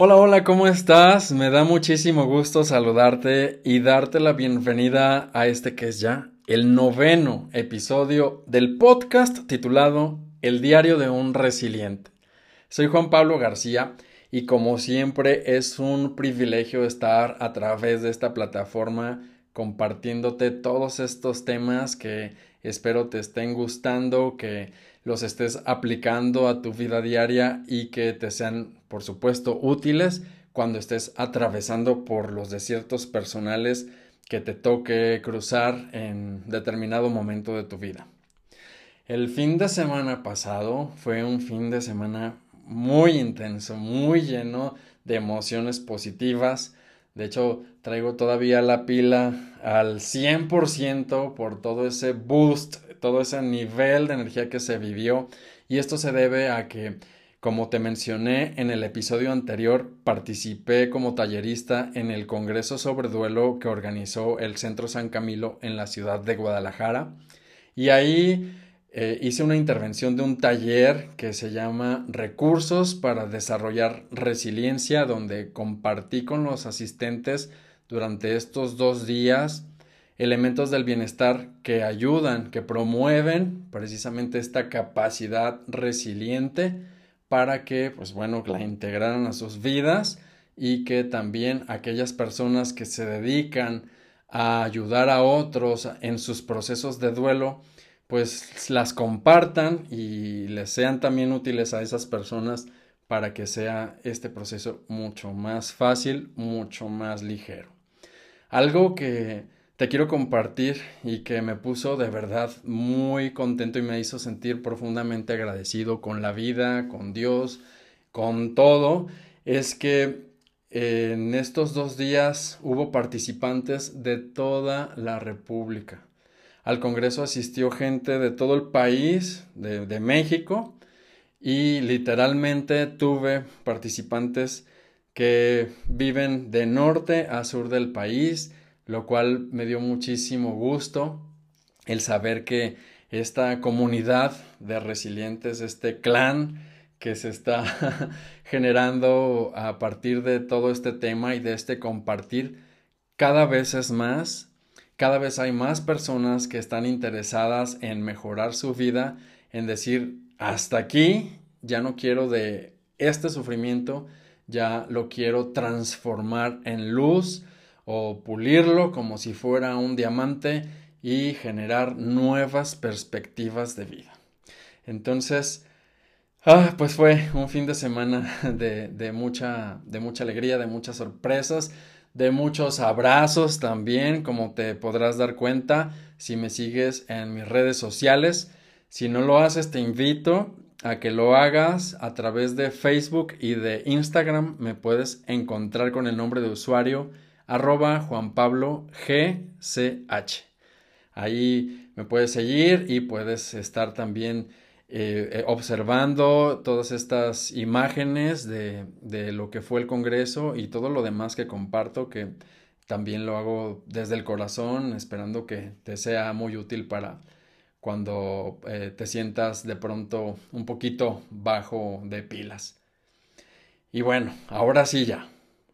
Hola, hola, ¿cómo estás? Me da muchísimo gusto saludarte y darte la bienvenida a este que es ya el noveno episodio del podcast titulado El diario de un resiliente. Soy Juan Pablo García y como siempre es un privilegio estar a través de esta plataforma compartiéndote todos estos temas que espero te estén gustando, que los estés aplicando a tu vida diaria y que te sean, por supuesto, útiles cuando estés atravesando por los desiertos personales que te toque cruzar en determinado momento de tu vida. El fin de semana pasado fue un fin de semana muy intenso, muy lleno de emociones positivas. De hecho, traigo todavía la pila al 100% por todo ese boost todo ese nivel de energía que se vivió y esto se debe a que como te mencioné en el episodio anterior, participé como tallerista en el Congreso sobre Duelo que organizó el Centro San Camilo en la ciudad de Guadalajara. Y ahí eh, hice una intervención de un taller que se llama Recursos para desarrollar resiliencia, donde compartí con los asistentes durante estos dos días elementos del bienestar que ayudan, que promueven precisamente esta capacidad resiliente para que, pues bueno, la integraran a sus vidas y que también aquellas personas que se dedican a ayudar a otros en sus procesos de duelo, pues las compartan y les sean también útiles a esas personas para que sea este proceso mucho más fácil, mucho más ligero. Algo que te quiero compartir y que me puso de verdad muy contento y me hizo sentir profundamente agradecido con la vida, con Dios, con todo, es que en estos dos días hubo participantes de toda la República. Al Congreso asistió gente de todo el país, de, de México, y literalmente tuve participantes que viven de norte a sur del país, lo cual me dio muchísimo gusto el saber que esta comunidad de resilientes, este clan que se está generando a partir de todo este tema y de este compartir, cada vez es más, cada vez hay más personas que están interesadas en mejorar su vida, en decir, hasta aquí, ya no quiero de este sufrimiento, ya lo quiero transformar en luz, o pulirlo como si fuera un diamante y generar nuevas perspectivas de vida. Entonces, ah, pues fue un fin de semana de, de, mucha, de mucha alegría, de muchas sorpresas, de muchos abrazos también, como te podrás dar cuenta si me sigues en mis redes sociales. Si no lo haces, te invito a que lo hagas a través de Facebook y de Instagram. Me puedes encontrar con el nombre de usuario arroba Juan Pablo GCH. Ahí me puedes seguir y puedes estar también eh, eh, observando todas estas imágenes de, de, lo que fue el Congreso y todo lo demás que comparto, que también lo hago desde el corazón, esperando que te sea muy útil para cuando eh, te sientas de pronto un poquito bajo de pilas. Y bueno, ahora sí ya,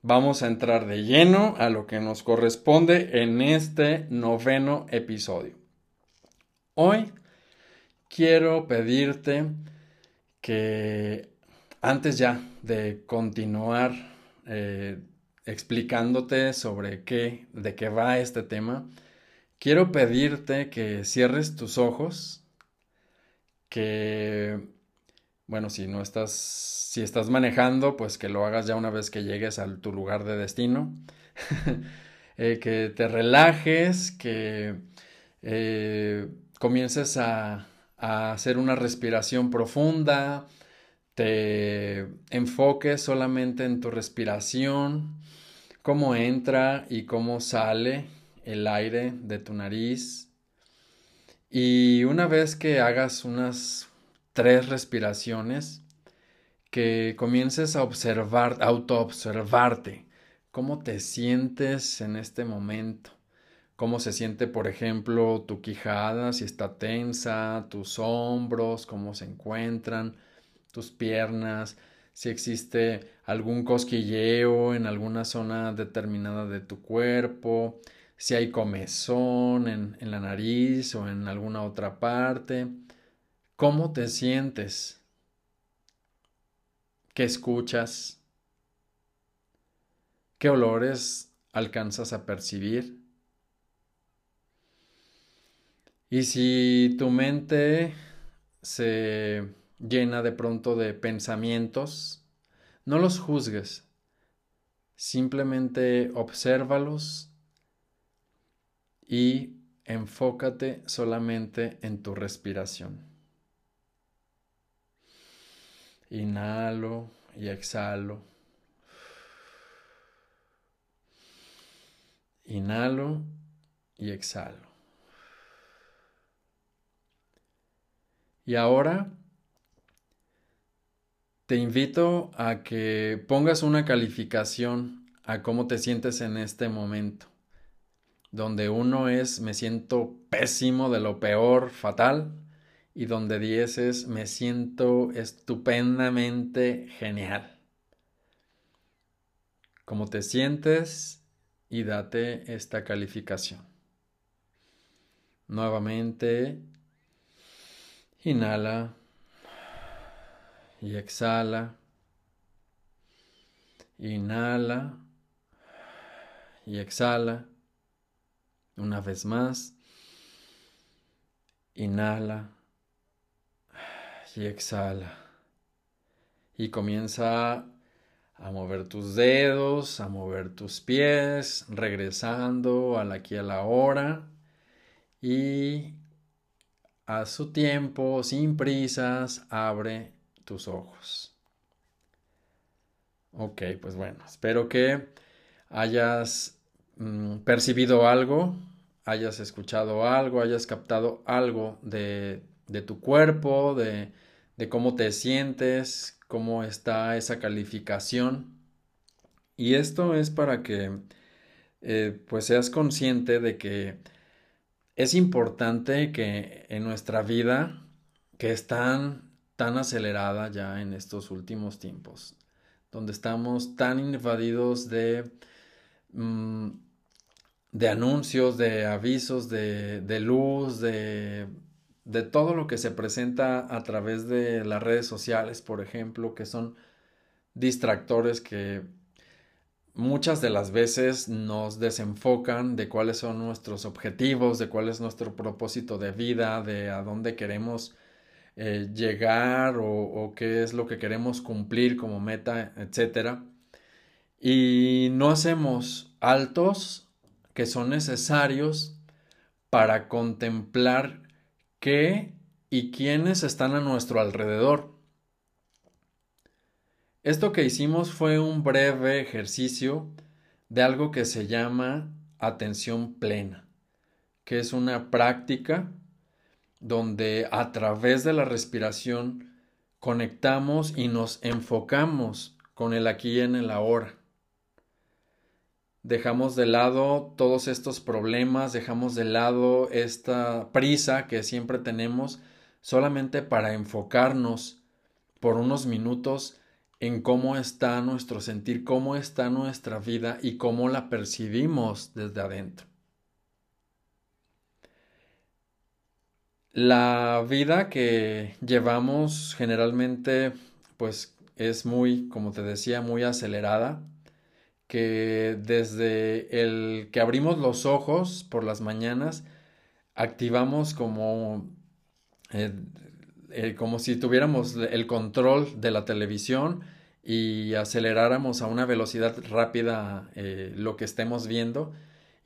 vamos a entrar de lleno a lo que nos corresponde en este noveno episodio. Hoy quiero pedirte que antes ya de continuar eh, explicándote sobre qué, de qué va este tema, quiero pedirte que cierres tus ojos, que, bueno, si no estás si estás manejando, pues que lo hagas ya una vez que llegues a tu lugar de destino. Eh, que te relajes, que eh, comiences a, a hacer una respiración profunda, te enfoques solamente en tu respiración, cómo entra y cómo sale el aire de tu nariz. Y una vez que hagas unas tres respiraciones, que comiences a observar, autoobservarte, cómo te sientes en este momento, cómo se siente, por ejemplo, tu quijada, si está tensa, tus hombros, cómo se encuentran, tus piernas, si existe algún cosquilleo en alguna zona determinada de tu cuerpo, si hay comezón en, en la nariz o en alguna otra parte. ¿Cómo te sientes? ¿Qué escuchas? ¿Qué olores alcanzas a percibir? Y si tu mente se llena de pronto de pensamientos, no los juzgues, simplemente obsérvalos y enfócate solamente en tu respiración. Inhalo y exhalo. Inhalo y exhalo. Y ahora te invito a que pongas una calificación a cómo te sientes en este momento, donde uno es me siento pésimo, de lo peor, fatal, y donde 10 es me siento estupendamente genial. ¿Cómo te sientes? Y date esta calificación. Nuevamente, inhala y exhala. Inhala y exhala. Una vez más. Inhala y exhala. Y comienza a mover tus dedos, a mover tus pies, regresando al aquí a la hora. Y a su tiempo, sin prisas, abre tus ojos. Ok, pues bueno, espero que hayas mm, percibido algo, hayas escuchado algo, hayas captado algo de, tu cuerpo, de, cómo te sientes, cómo está esa calificación. Y esto es para que eh, pues seas consciente de que es importante que en nuestra vida, que es tan, tan acelerada ya en estos últimos tiempos, donde estamos tan invadidos de, mm, de anuncios, de avisos, de, de luz, de, de todo lo que se presenta a través de las redes sociales, por ejemplo, que son distractores que muchas de las veces nos desenfocan de cuáles son nuestros objetivos, de cuál es nuestro propósito de vida, de a dónde queremos eh, llegar o, qué es lo que queremos cumplir como meta, etc. Y no hacemos altos que son necesarios para contemplar qué y quiénes están a nuestro alrededor. Esto que hicimos fue un breve ejercicio de algo que se llama atención plena, que es una práctica donde a través de la respiración conectamos y nos enfocamos con el aquí y en el ahora. Dejamos de lado todos estos problemas, dejamos de lado esta prisa que siempre tenemos solamente para enfocarnos por unos minutos en cómo está nuestro sentir, cómo está nuestra vida y cómo la percibimos desde adentro. La vida que llevamos generalmente pues es muy, como te decía, muy acelerada, que desde el que abrimos los ojos por las mañanas, activamos como eh, eh, como si tuviéramos el control de la televisión y aceleráramos a una velocidad rápida eh, lo que estemos viendo.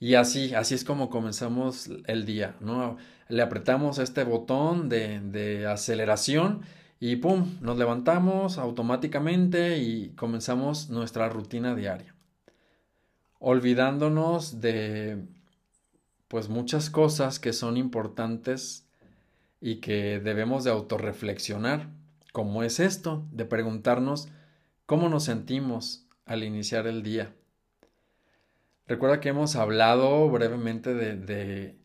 Y así, así es como comenzamos el día, ¿no? Le apretamos este botón de, de aceleración y ¡pum! Nos levantamos automáticamente y comenzamos nuestra rutina diaria. Olvidándonos de pues muchas cosas que son importantes y que debemos de autorreflexionar, como es esto, de preguntarnos cómo nos sentimos al iniciar el día. Recuerda que hemos hablado brevemente de,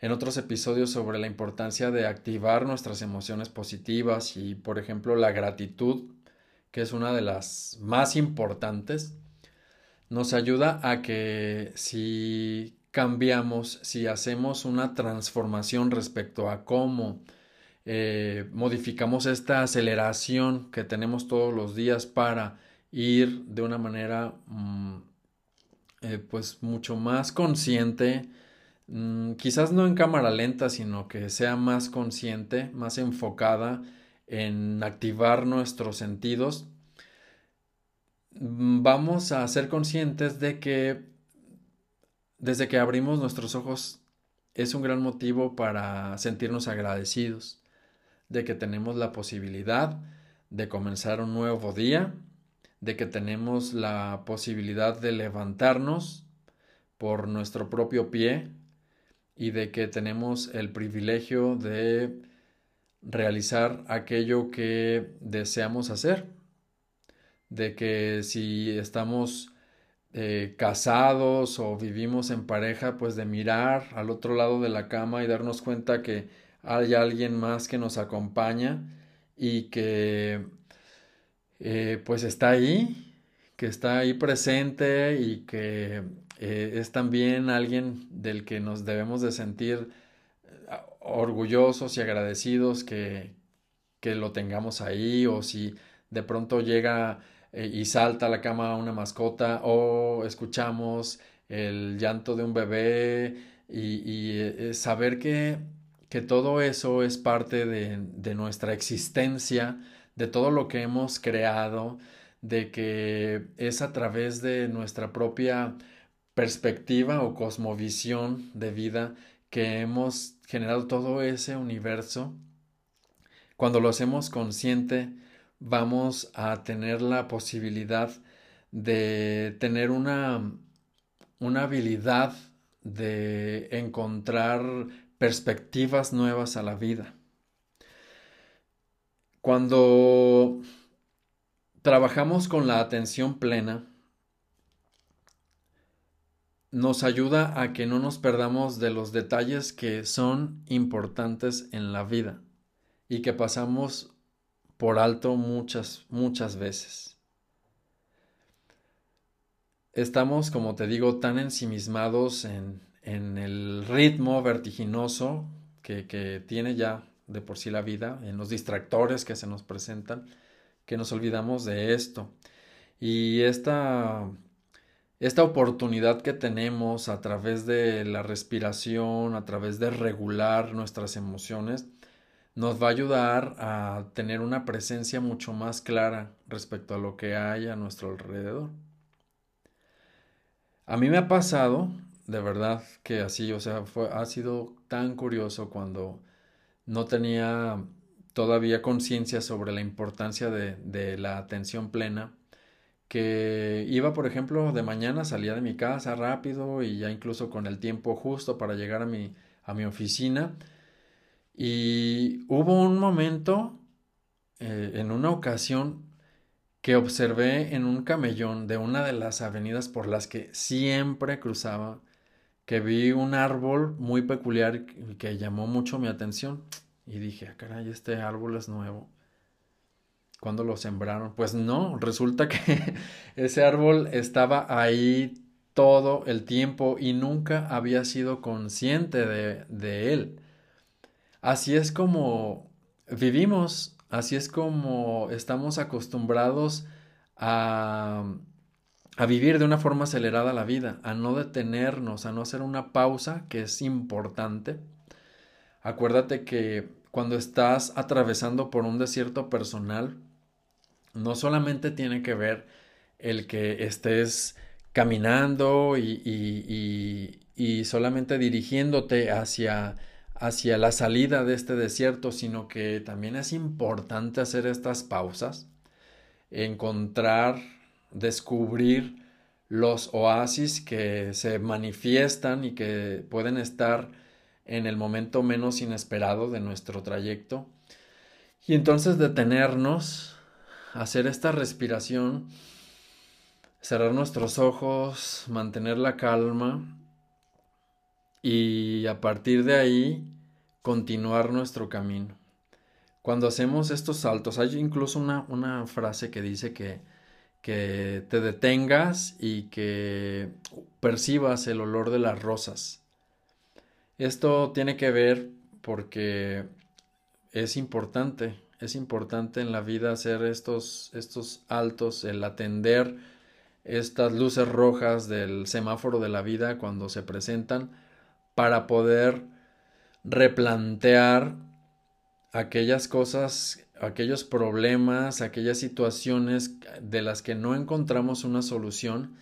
en otros episodios sobre la importancia de activar nuestras emociones positivas y, por ejemplo, la gratitud, que es una de las más importantes, nos ayuda a que si cambiamos, si hacemos una transformación respecto a cómo eh, modificamos esta aceleración que tenemos todos los días para ir de una manera mm, eh, pues mucho más consciente, mm, quizás no en cámara lenta, sino que sea más consciente, más enfocada en activar nuestros sentidos, vamos a ser conscientes de que desde que abrimos nuestros ojos es un gran motivo para sentirnos agradecidos de que tenemos la posibilidad de comenzar un nuevo día, de que tenemos la posibilidad de levantarnos por nuestro propio pie y de que tenemos el privilegio de realizar aquello que deseamos hacer, de que si estamos eh, casados o vivimos en pareja, pues de mirar al otro lado de la cama y darnos cuenta que hay alguien más que nos acompaña y que eh, pues está ahí, que está ahí presente y que eh, es también alguien del que nos debemos de sentir orgullosos y agradecidos que, que lo tengamos ahí o si de pronto llega eh, y salta a la cama una mascota o escuchamos el llanto de un bebé y, eh, saber que, que, todo eso es parte de, de, nuestra existencia, de todo lo que hemos creado, de que es a través de nuestra propia perspectiva o cosmovisión de vida que hemos generado todo ese universo. Cuando lo hacemos consciente, vamos a tener la posibilidad de tener una, una habilidad de encontrar perspectivas nuevas a la vida. Cuando trabajamos con la atención plena, nos ayuda a que no nos perdamos de los detalles que son importantes en la vida y que pasamos por alto muchas, muchas veces. Estamos, como te digo, tan ensimismados en, el ritmo vertiginoso que, que tiene ya de por sí la vida, en los distractores que se nos presentan, que nos olvidamos de esto. Y esta, esta oportunidad que tenemos a través de la respiración, a través de regular nuestras emociones, nos va a ayudar a tener una presencia mucho más clara respecto a lo que hay a nuestro alrededor. A mí me ha pasado, de verdad, que así, o sea, ha sido tan curioso cuando no tenía todavía conciencia sobre la importancia de, de, la atención plena, que iba, por ejemplo, de mañana, salía de mi casa rápido y ya incluso con el tiempo justo para llegar a mi, a mi oficina, y hubo un momento, eh, en una ocasión, que observé en un camellón de una de las avenidas por las que siempre cruzaba, que vi un árbol muy peculiar que llamó mucho mi atención. Y dije, ah, caray, este árbol es nuevo. ¿Cuándo lo sembraron? Pues no, resulta que ese árbol estaba ahí todo el tiempo y nunca había sido consciente de, de él. Así es como vivimos, así es como estamos acostumbrados a, vivir de una forma acelerada la vida, a no detenernos, a no hacer una pausa que es importante. Acuérdate que cuando estás atravesando por un desierto personal, no solamente tiene que ver el que estés caminando y solamente dirigiéndote hacia hacia la salida de este desierto, sino que también es importante hacer estas pausas, encontrar, descubrir los oasis que se manifiestan y que pueden estar en el momento menos inesperado de nuestro trayecto. Y entonces detenernos, hacer esta respiración, cerrar nuestros ojos, mantener la calma y a partir de ahí continuar nuestro camino. cuando hacemos estos saltos, hay incluso una, una frase que dice que, que te detengas y que percibas el olor de las rosas. Esto tiene que ver porque es importante, es importante en la vida hacer estos, estos altos, el atender estas luces rojas del semáforo de la vida cuando se presentan para poder replantear aquellas cosas, aquellos problemas, aquellas situaciones de las que no encontramos una solución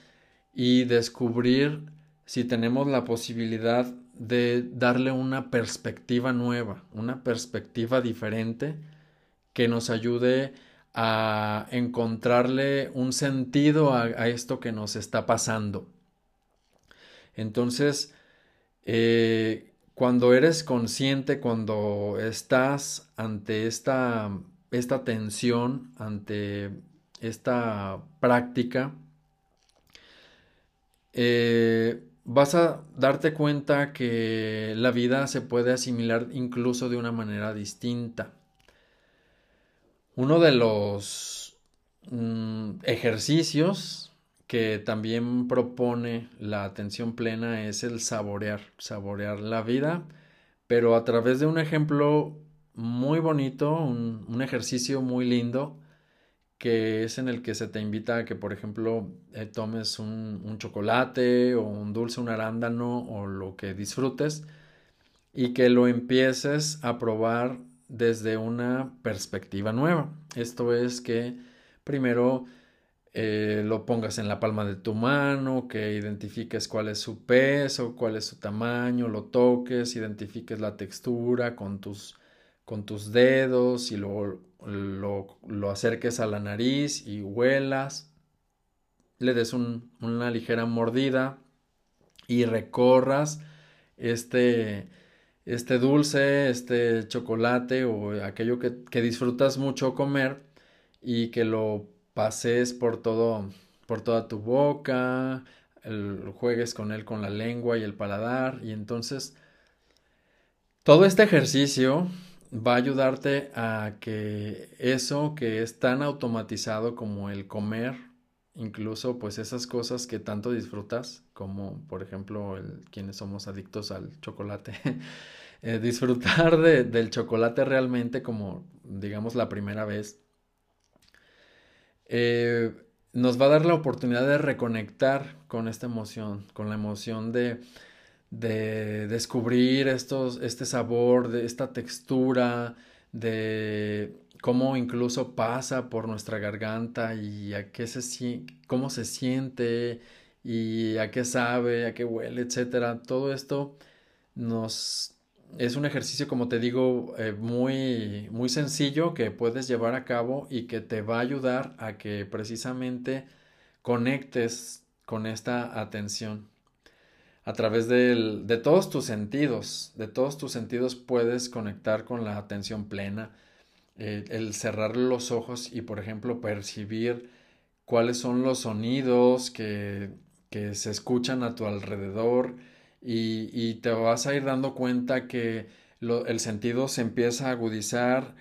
y descubrir si tenemos la posibilidad de darle una perspectiva nueva, una perspectiva diferente que nos ayude a encontrarle un sentido a, esto que nos está pasando. Entonces, eh, cuando eres consciente, cuando estás ante esta, esta tensión, ante esta práctica, eh, vas a darte cuenta que la vida se puede asimilar incluso de una manera distinta. Uno de los mm, ejercicios que también propone la atención plena es el saborear, saborear la vida, pero a través de un ejemplo muy bonito, un, ejercicio muy lindo, que es en el que se te invita a que, por ejemplo, eh, tomes un, un, chocolate o un dulce, un arándano o lo que disfrutes y que lo empieces a probar desde una perspectiva nueva. Esto es que primero eh, lo pongas en la palma de tu mano, que identifiques cuál es su peso, cuál es su tamaño, lo toques, identifiques la textura con tus, con tus dedos y luego lo, lo, acerques a la nariz y huelas, le des una ligera mordida y recorras este, este dulce, este chocolate o aquello que, que disfrutas mucho comer y que lo pases por todo, por toda tu boca, juegues con él con la lengua y el paladar y entonces todo este ejercicio va a ayudarte a que eso que es tan automatizado como el comer, incluso pues esas cosas que tanto disfrutas, como por ejemplo el, quienes somos adictos al chocolate, eh, disfrutar del chocolate realmente como digamos la primera vez eh, nos va a dar la oportunidad de reconectar con esta emoción, con la emoción de, de descubrir estos, este sabor, de esta textura, de cómo incluso pasa por nuestra garganta y a qué se, cómo se siente y a qué sabe, a qué huele, etcétera. Todo esto nos, es un ejercicio, como te digo, eh, muy, muy sencillo que puedes llevar a cabo y que te va a ayudar a que precisamente conectes con esta atención. A través de todos tus sentidos, de todos tus sentidos puedes conectar con la atención plena, eh, el cerrar los ojos y, por ejemplo, percibir cuáles son los sonidos que, que se escuchan a tu alrededor, y, te vas a ir dando cuenta que el sentido se empieza a agudizar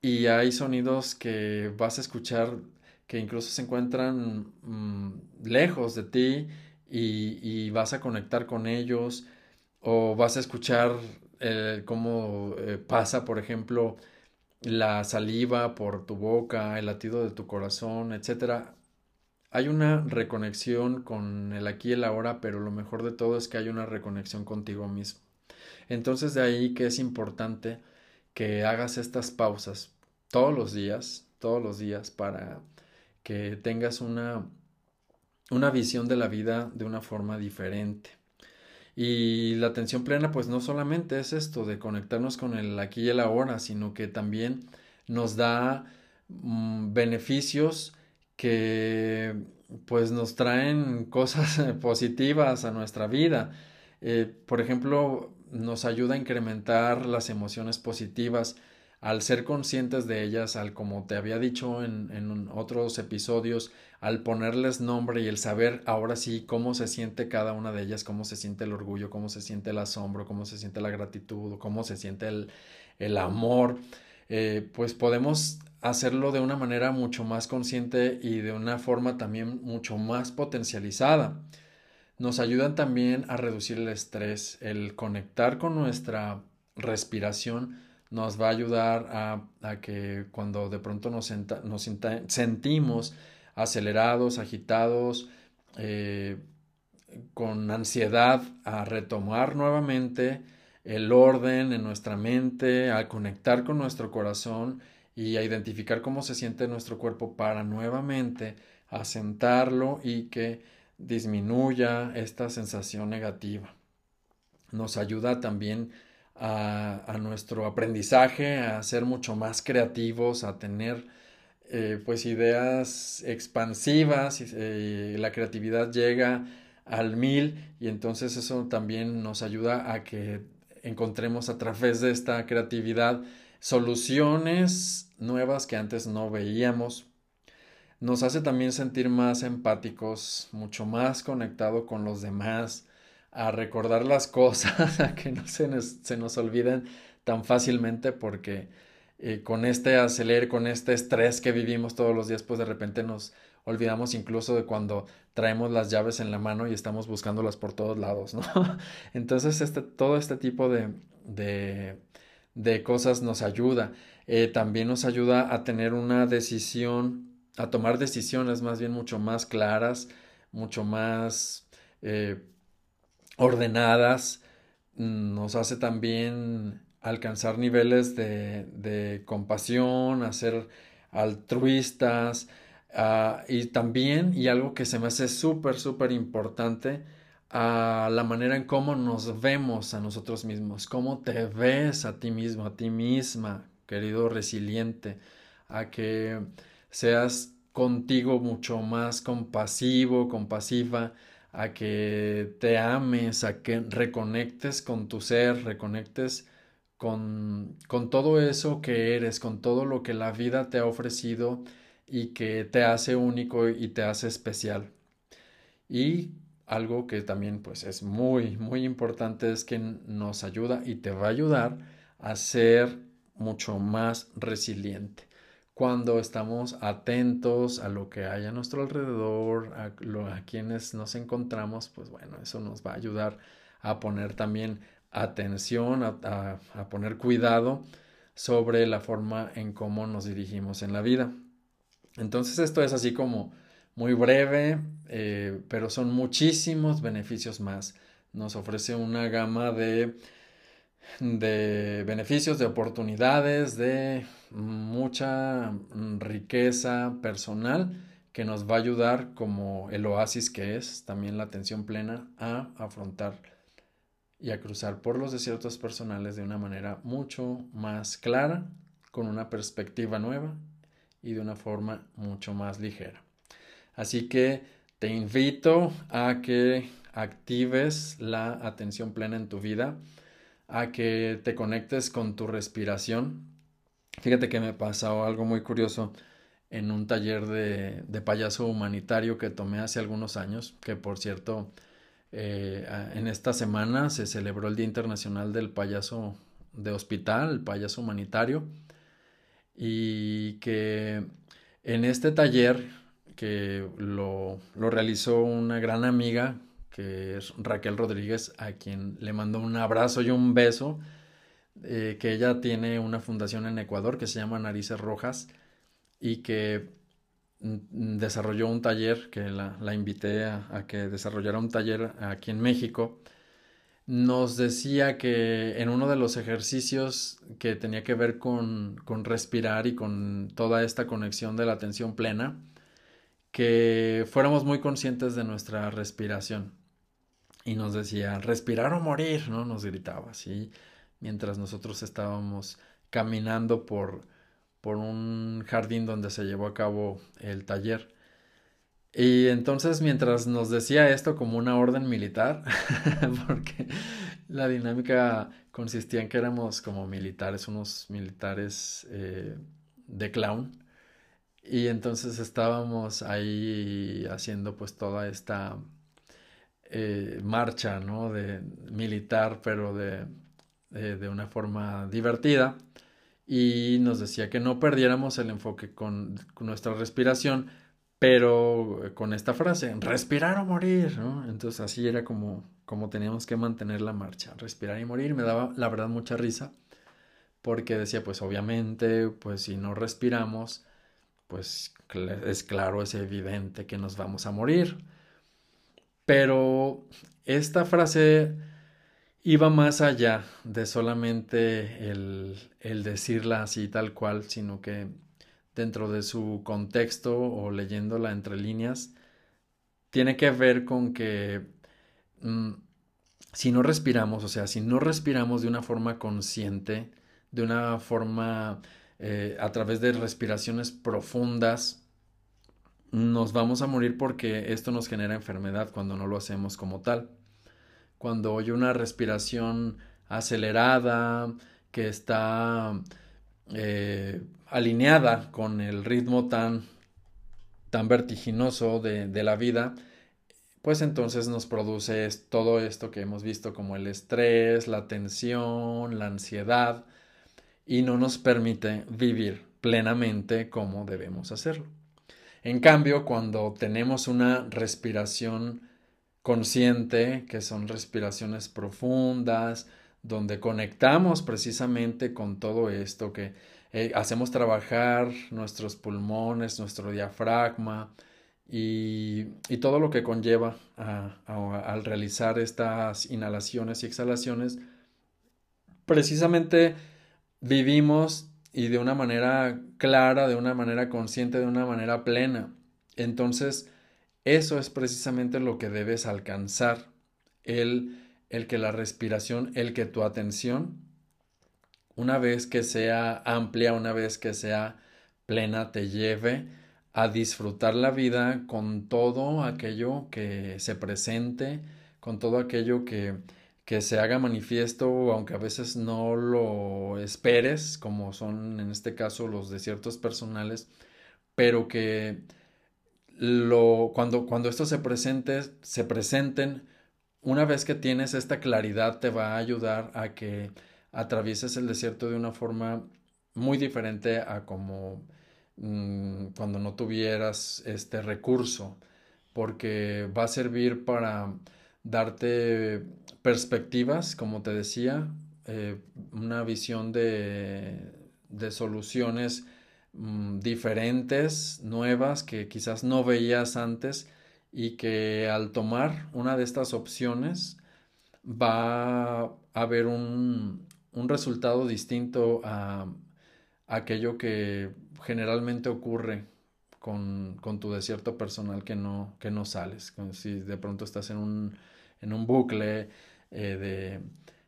y hay sonidos que vas a escuchar que incluso se encuentran mm, lejos de ti y, vas a conectar con ellos o vas a escuchar eh, cómo eh, pasa, por ejemplo, la saliva por tu boca, el latido de tu corazón, etcétera hay una reconexión con el aquí y el ahora, pero lo mejor de todo es que hay una reconexión contigo mismo. Entonces de ahí que es importante que hagas estas pausas todos los días, todos los días para que tengas una, una visión de la vida de una forma diferente. Y la atención plena pues no solamente es esto de conectarnos con el aquí y el ahora, sino que también nos da mm, beneficios que pues nos traen cosas positivas a nuestra vida. Eh, por ejemplo, nos ayuda a incrementar las emociones positivas al ser conscientes de ellas, al como te había dicho en, en, otros episodios, al ponerles nombre y el saber ahora sí cómo se siente cada una de ellas, cómo se siente el orgullo, cómo se siente el asombro, cómo se siente la gratitud, cómo se siente el, el amor. eh, pues podemos hacerlo de una manera mucho más consciente y de una forma también mucho más potencializada. Nos ayudan también a reducir el estrés, el conectar con nuestra respiración nos va a ayudar a, que cuando de pronto nos, sentimos acelerados, agitados, eh, con ansiedad, a retomar nuevamente el orden en nuestra mente, a conectar con nuestro corazón y a identificar cómo se siente nuestro cuerpo para nuevamente asentarlo y que disminuya esta sensación negativa. Nos ayuda también a, nuestro aprendizaje, a ser mucho más creativos, a tener eh, pues ideas expansivas, eh, la creatividad llega al mil y entonces eso también nos ayuda a que encontremos a través de esta creatividad soluciones nuevas que antes no veíamos. Nos hace también sentir más empáticos, mucho más conectado con los demás, a recordar las cosas, a que no se nos, se nos olviden tan fácilmente porque eh, con este acelerar, con este estrés que vivimos todos los días, pues de repente nos olvidamos incluso de cuando traemos las llaves en la mano y estamos buscándolas por todos lados, ¿no? Entonces, este, todo este tipo de, de, de cosas nos ayuda. Eh, también nos ayuda a tener una decisión, a tomar decisiones más bien mucho más claras, mucho más eh, ordenadas. Nos hace también alcanzar niveles de, compasión, a ser altruistas, Ah, y también, y algo que se me hace súper, súper importante, a la manera en cómo nos vemos a nosotros mismos, cómo te ves a ti mismo, a ti misma, querido resiliente, a que seas contigo mucho más compasivo, compasiva, a que te ames, a que reconectes con tu ser, reconectes con, con todo eso que eres, con todo lo que la vida te ha ofrecido y que te hace único y te hace especial. Y algo que también pues es muy muy importante es que nos ayuda y te va a ayudar a ser mucho más resiliente. Cuando estamos atentos a lo que hay a nuestro alrededor, a, a quienes nos encontramos, pues bueno, eso nos va a ayudar a poner también atención, a, a poner cuidado sobre la forma en cómo nos dirigimos en la vida. Entonces esto es así como muy breve, eh, pero son muchísimos beneficios más. Nos ofrece una gama de, de beneficios, de oportunidades, de mucha riqueza personal que nos va a ayudar como el oasis que es también la atención plena a afrontar y a cruzar por los desiertos personales de una manera mucho más clara, con una perspectiva nueva y de una forma mucho más ligera. Así que te invito a que actives la atención plena en tu vida, a que te conectes con tu respiración. Fíjate que me pasó algo muy curioso en un taller de, payaso humanitario que tomé hace algunos años, que por cierto, eh, en esta semana se celebró el Día Internacional del Payaso de Hospital, el payaso humanitario y que en este taller que lo, realizó una gran amiga que es Raquel Rodríguez, a quien le mando un abrazo y un beso, eh, que ella tiene una fundación en Ecuador que se llama Narices Rojas y que mm, desarrolló un taller, que la, invité a, que desarrollara un taller aquí en México. Nos decía que en uno de los ejercicios que tenía que ver con, con, respirar y con toda esta conexión de la atención plena, que fuéramos muy conscientes de nuestra respiración. Y nos decía, respirar o morir, ¿no? Nos gritaba así, mientras nosotros estábamos caminando por, por un jardín donde se llevó a cabo el taller. Y entonces mientras nos decía esto como una orden militar, porque la dinámica consistía en que éramos como militares, unos militares eh, de clown, y entonces estábamos ahí haciendo pues toda esta eh, marcha, ¿no? De militar, pero de, de una forma divertida. y nos decía que no perdiéramos el enfoque con, nuestra respiración, pero con esta frase, respirar o morir, ¿no? Entonces así era como, como teníamos que mantener la marcha, respirar y morir. Me daba la verdad mucha risa porque decía, pues obviamente, pues si no respiramos, pues es claro, es evidente que nos vamos a morir. Pero esta frase iba más allá de solamente el, decirla así tal cual, sino que dentro de su contexto o leyéndola entre líneas, tiene que ver con que mm, si no respiramos, o sea, si no respiramos de una forma consciente, de una forma eh, a través de respiraciones profundas, nos vamos a morir porque esto nos genera enfermedad cuando no lo hacemos como tal. Cuando hay una respiración acelerada, que está eh, alineada con el ritmo tan, tan vertiginoso de, de, la vida, pues entonces nos produce todo esto que hemos visto como el estrés, la tensión, la ansiedad, y no nos permite vivir plenamente como debemos hacerlo. En cambio, cuando tenemos una respiración consciente, que son respiraciones profundas, donde conectamos precisamente con todo esto, que eh, hacemos trabajar nuestros pulmones, nuestro diafragma y, todo lo que conlleva al realizar estas inhalaciones y exhalaciones, precisamente vivimos y de una manera clara, de una manera consciente, de una manera plena. Entonces, eso es precisamente lo que debes alcanzar, el, el que la respiración, el que tu atención, una vez que sea amplia, una vez que sea plena, te lleve a disfrutar la vida con todo aquello que se presente, con todo aquello que, que se haga manifiesto, aunque a veces no lo esperes, como son en este caso los desiertos personales, pero que lo, cuando, cuando esto se presente, se presenten, una vez que tienes esta claridad, te va a ayudar a que atravieses el desierto de una forma muy diferente a como mm, cuando no tuvieras este recurso, porque va a servir para darte perspectivas, como te decía, eh, una visión de, de soluciones Mm, diferentes, nuevas, que quizás no veías antes y que al tomar una de estas opciones va a haber un, un resultado distinto a, aquello que generalmente ocurre con, con, tu desierto personal que no, que no sales. si de pronto estás en un, en un bucle eh,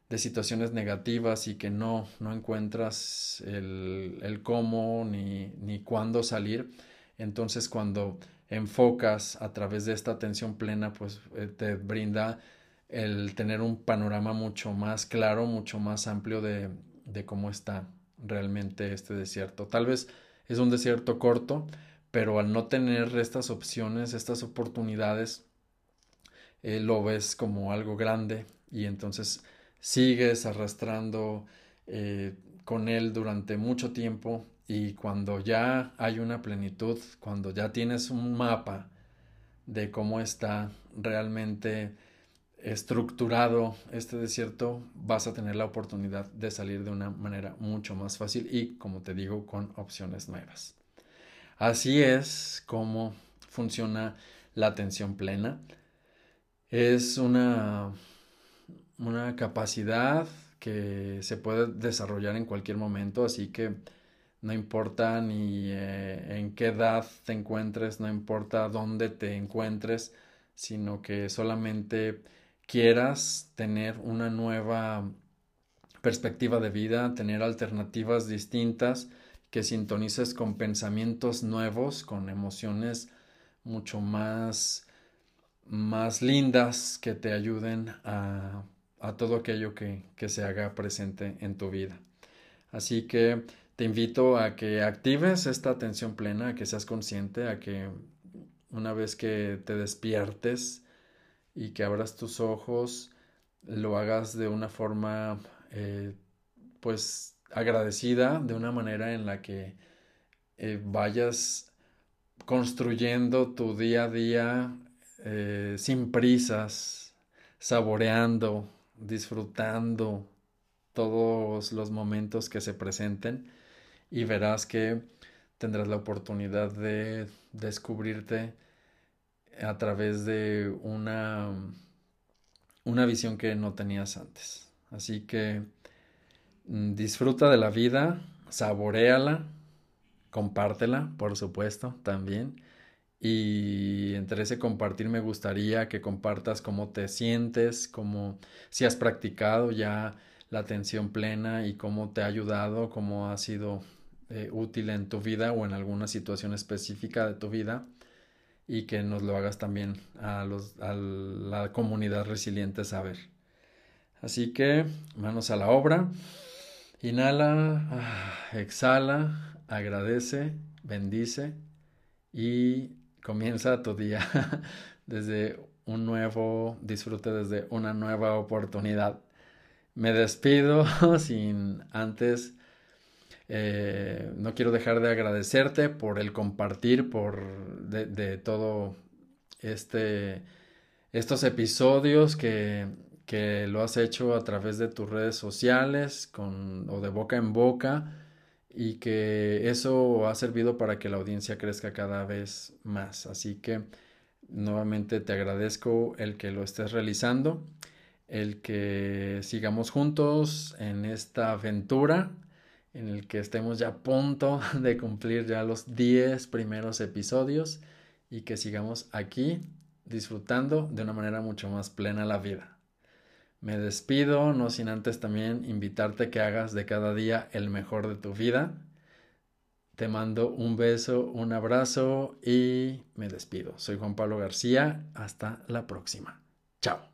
de situaciones negativas y que no, no encuentras el, el cómo ni, ni cuándo salir, entonces cuando enfocas a través de esta atención plena, pues eh, te brinda el tener un panorama mucho más claro, mucho más amplio de, de, cómo está realmente este desierto. Tal vez es un desierto corto, pero al no tener estas opciones, estas oportunidades, eh, lo ves como algo grande y entonces sigues arrastrando eh, con él durante mucho tiempo y cuando ya hay una plenitud, cuando ya tienes un mapa de cómo está realmente estructurado este desierto, vas a tener la oportunidad de salir de una manera mucho más fácil y, como te digo, con opciones nuevas. Así es como funciona la atención plena. Es una una capacidad que se puede desarrollar en cualquier momento, así que no importa ni eh, en qué edad te encuentres, no importa dónde te encuentres, sino que solamente quieras tener una nueva perspectiva de vida, tener alternativas distintas, que sintonices con pensamientos nuevos, con emociones mucho más más lindas que te ayuden a a todo aquello que, se haga presente en tu vida. Así que te invito a que actives esta atención plena, a que seas consciente, a que una vez que te despiertes y que abras tus ojos, lo hagas de una forma eh, pues agradecida de una manera en la que eh, vayas construyendo tu día a día eh, sin prisas, saboreando, disfrutando todos los momentos que se presenten y verás que tendrás la oportunidad de descubrirte a través de una, una visión que no tenías antes. Así que mm, disfruta de la vida, saboreala, compártela, por supuesto, también. Y entre ese compartir me gustaría que compartas cómo te sientes, cómo si has practicado ya la atención plena y cómo te ha ayudado, cómo ha sido eh, útil en tu vida o en alguna situación específica de tu vida y que nos lo hagas también a, a la comunidad resiliente saber. Así que manos a la obra, inhala, ah, exhala, agradece, bendice y comienza tu día desde un nuevo disfrute, desde una nueva oportunidad. Me despido sin antes eh, no quiero dejar de agradecerte por el compartir, por de, todo este, estos episodios que, que, lo has hecho a través de tus redes sociales con, o de boca en boca y que eso ha servido para que la audiencia crezca cada vez más. Así que nuevamente te agradezco el que lo estés realizando, el que sigamos juntos en esta aventura en el que estemos ya a punto de cumplir ya los 10 primeros episodios y que sigamos aquí disfrutando de una manera mucho más plena la vida. Me despido, no sin antes también invitarte que hagas de cada día el mejor de tu vida. Te mando un beso, un abrazo y me despido. Soy Juan Pablo García. Hasta la próxima. Chao.